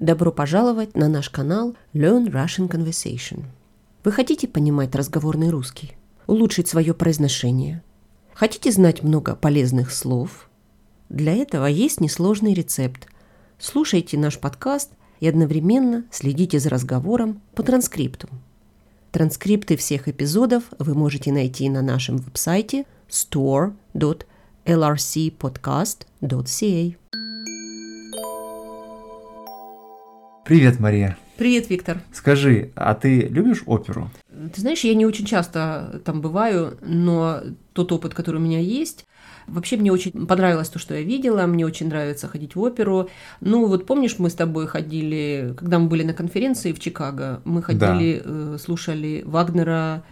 Добро пожаловать на наш канал Learn Russian Conversation. Вы хотите понимать разговорный русский? Улучшить свое произношение? Хотите знать много полезных слов? Для этого есть несложный рецепт. Слушайте наш подкаст и одновременно следите за разговором по транскрипту. Транскрипты всех эпизодов вы можете найти на нашем веб-сайте store.lrcpodcast.ca. Привет, Мария. Привет, Виктор. Скажи, а ты любишь оперу? Ты знаешь, я не очень часто там бываю, но тот опыт, который у меня есть, Вообще мне очень понравилось то, что я видела, мне очень нравится ходить в оперу. Ну вот помнишь, мы с тобой ходили, когда мы были на конференции в Чикаго, мы ходили, да. э, слушали Вагнера,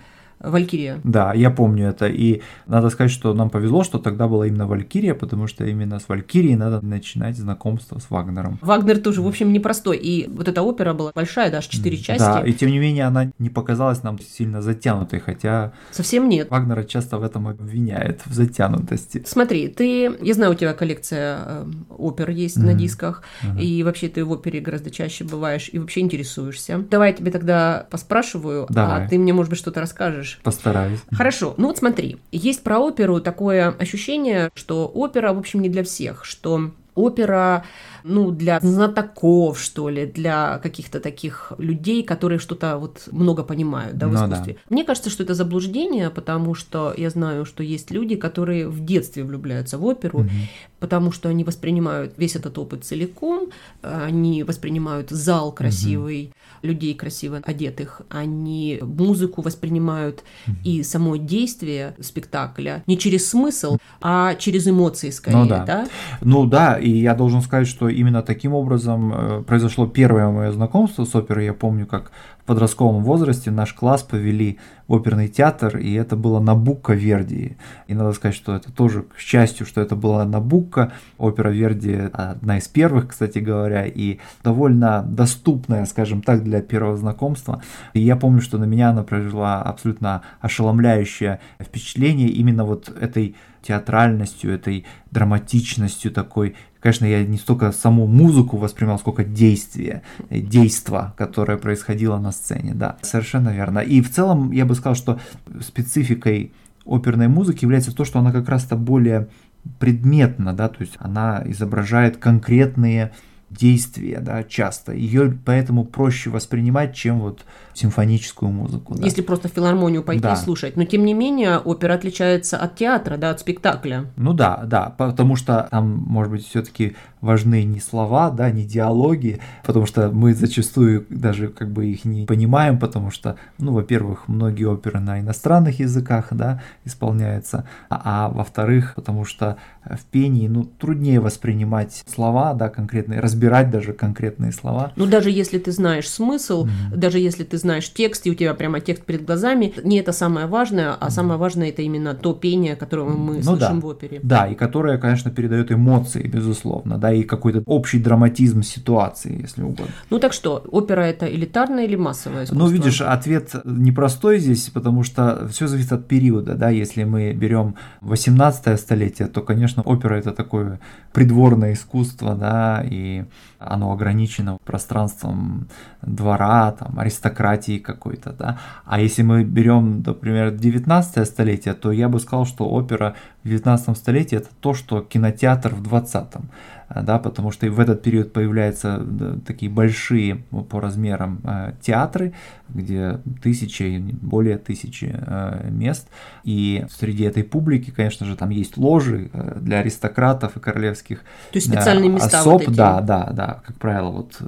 Валькирия. Да, я помню это. И надо сказать, что нам повезло, что тогда была именно Валькирия, потому что именно с Валькирией надо начинать знакомство с Вагнером. Вагнер тоже, в общем, непростой. И вот эта опера была большая, даже четыре части. Да, и тем не менее она не показалась нам сильно затянутой, хотя... Совсем нет. Вагнера часто в этом обвиняет, в затянутости. Смотри, ты... Я знаю, у тебя коллекция э, опер есть mm-hmm. на дисках, mm-hmm. и вообще ты в опере гораздо чаще бываешь и вообще интересуешься. Давай я тебе тогда поспрашиваю, Давай. а ты мне, может быть, что-то расскажешь расскажешь. Постараюсь. Хорошо. Ну вот смотри, есть про оперу такое ощущение, что опера, в общем, не для всех, что опера, ну, для знатоков, что ли, для каких-то таких людей, которые что-то вот много понимают, да, в ну, искусстве. Да. Мне кажется, что это заблуждение, потому что я знаю, что есть люди, которые в детстве влюбляются в оперу, угу. потому что они воспринимают весь этот опыт целиком, они воспринимают зал красивый, угу людей красиво одетых, они музыку воспринимают mm-hmm. и само действие спектакля не через смысл, а через эмоции скорее, ну, да. да? Ну да, и я должен сказать, что именно таким образом э, произошло первое мое знакомство с оперой. Я помню, как в подростковом возрасте наш класс повели в оперный театр, и это было Набукко Верди. И надо сказать, что это тоже, к счастью, что это была Набукко. Опера Верди одна из первых, кстати говоря, и довольно доступная, скажем так, для первого знакомства. И я помню, что на меня она произвела абсолютно ошеломляющее впечатление именно вот этой театральностью, этой драматичностью такой. Конечно, я не столько саму музыку воспринимал, сколько действие, действо, которое происходило на сцене, да, совершенно верно. И в целом я бы сказал, что спецификой оперной музыки является то, что она как раз-то более предметна, да, то есть она изображает конкретные действия, да, часто. Ее поэтому проще воспринимать, чем вот симфоническую музыку. Да. Если просто в филармонию пойти да. и слушать. Но тем не менее, опера отличается от театра, да, от спектакля. Ну да, да, потому что там, может быть, все-таки важны не слова, да, не диалоги, потому что мы зачастую даже как бы их не понимаем, потому что, ну, во-первых, многие оперы на иностранных языках, да, исполняются, а, а во-вторых, потому что в пении, ну, труднее воспринимать слова, да, конкретные, разбирать даже конкретные слова. Ну, даже если ты знаешь смысл, mm-hmm. даже если ты знаешь текст, и у тебя прямо текст перед глазами, не это самое важное, а mm-hmm. самое важное это именно то пение, которое мы ну, слышим да. в опере. Да, и которое, конечно, передает эмоции, безусловно, да, и какой-то общий драматизм ситуации, если угодно. Ну так что, опера это элитарное или массовое искусство? Ну, видишь, ответ непростой здесь, потому что все зависит от периода, да, если мы берем 18 столетие, то, конечно, опера это такое придворное искусство, да, и оно ограничено пространством двора, там, аристократии какой-то, да. А если мы берем, например, 19 столетие, то я бы сказал, что опера в 19 столетии это то, что кинотеатр в 20 да, потому что в этот период появляются такие большие по размерам э, театры, где тысячи, более тысячи э, мест, и среди этой публики, конечно же, там есть ложи э, для аристократов и королевских То есть специальные места особ, вот эти. да, да, да, как правило, вот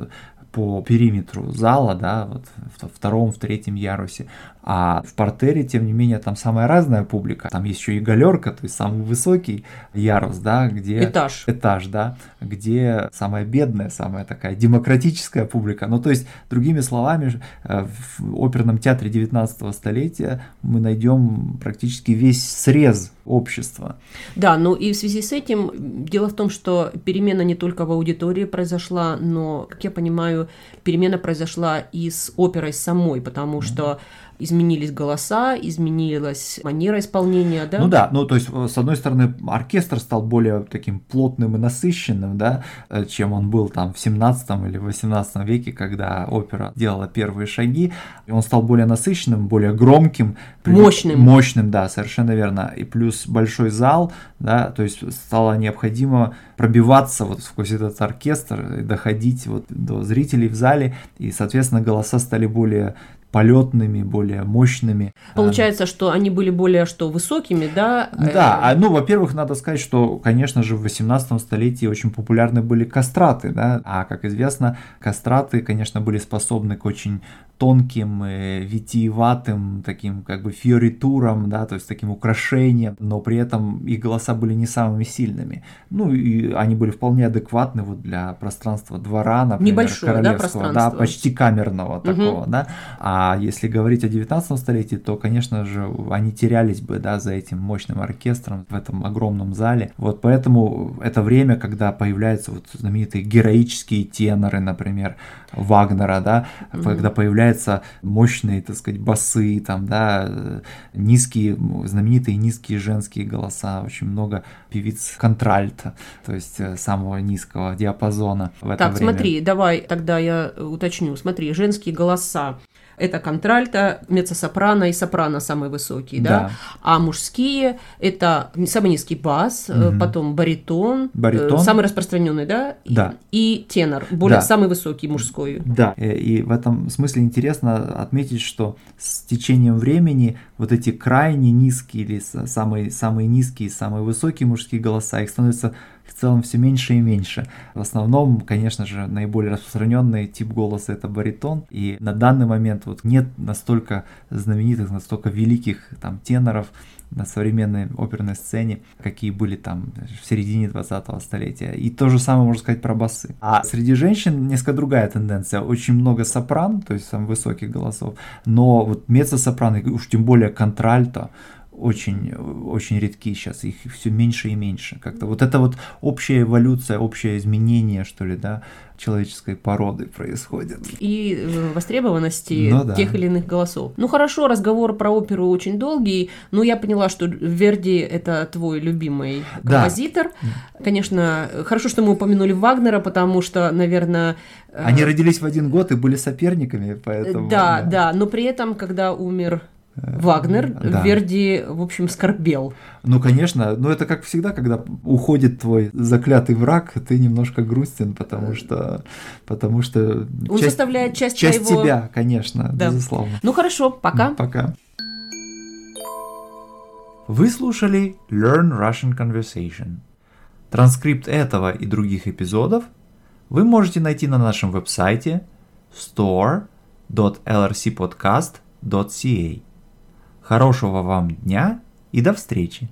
по периметру зала, да, вот в втором, в третьем ярусе. А в портере, тем не менее, там самая разная публика. Там есть еще и галерка, то есть самый высокий ярус, да, где... Этаж. Этаж, да, где самая бедная, самая такая демократическая публика. Ну, то есть, другими словами, э, в оперном театре 19 столетия мы найдем практически весь срез общества. Да, ну и в связи с этим дело в том, что перемена не только в аудитории произошла, но, как я понимаю, перемена произошла и с оперой самой, потому что изменились голоса, изменилась манера исполнения, да? Ну да, ну то есть, с одной стороны, оркестр стал более таким плотным и насыщенным, да, э, чем он был там в 17 или 18 веке, когда опера делала первые шаги, и он стал более насыщенным, более громким. Мощным. Мощным, да, совершенно верно. И плюс большой зал, да, то есть стало необходимо пробиваться вот сквозь этот оркестр доходить вот до зрителей в зале, и, соответственно, голоса стали более полетными, более мощными. Получается, что они были более что высокими, да? Да, а, ну, во-первых, надо сказать, что, конечно же, в 18 столетии очень популярны были кастраты, да, а, как известно, кастраты, конечно, были способны к очень тонким, э, витиеватым, таким как бы фиоритуром, да, то есть таким украшением, но при этом их голоса были не самыми сильными. Ну, и они были вполне адекватны вот для пространства двора, например, Небольшое, королевского, да, да, почти камерного такого, угу. да. А если говорить о 19 столетии, то, конечно же, они терялись бы, да, за этим мощным оркестром в этом огромном зале. Вот поэтому это время, когда появляются вот знаменитые героические теноры, например, Вагнера, да, угу. когда появляются мощные, так сказать, басы, там, да, низкие, знаменитые низкие женские голоса, очень много певиц контральта, то есть э, самого низкого диапазона в это так, время. смотри, давай тогда я уточню. Смотри, женские голоса это контральто, меццо-сопрано и сопрано самые высокие, да? да? А мужские это самый низкий бас, угу. потом баритон, баритон, самый распространенный, да? Да. И, и тенор, более да. самый высокий мужской. Да, э, и в этом смысле интересно отметить, что с течением времени вот эти крайне низкие или самые, самые низкие, самые высокие мужские голоса, их становится в целом все меньше и меньше. В основном, конечно же, наиболее распространенный тип голоса это баритон. И на данный момент вот нет настолько знаменитых, настолько великих там теноров, на современной оперной сцене, какие были там в середине 20-го столетия. И то же самое можно сказать про басы. А среди женщин несколько другая тенденция. Очень много сопран, то есть самых высоких голосов, но вот меццо-сопрано, уж тем более контральто, очень, очень редки сейчас, их все меньше и меньше. Как-то вот это вот общая эволюция, общее изменение, что ли, да, человеческой породы происходит. И э, востребованности ну, да. тех или иных голосов. Ну хорошо, разговор про оперу очень долгий, но я поняла, что Верди это твой любимый композитор. Да. Конечно, хорошо, что мы упомянули Вагнера, потому что, наверное... Э, Они родились в один год и были соперниками, поэтому... Да, да, да, но при этом, когда умер Вагнер, да. Верди, в общем, скорбел. Ну, конечно, но это как всегда, когда уходит твой заклятый враг, ты немножко грустен, потому что, потому что он часть, составляет часть, часть твоего... тебя, конечно, да. безусловно. Ну хорошо, пока. Пока. Вы слушали Learn Russian Conversation. Транскрипт этого и других эпизодов вы можете найти на нашем веб-сайте store.lrcpodcast.ca. Хорошего вам дня и до встречи!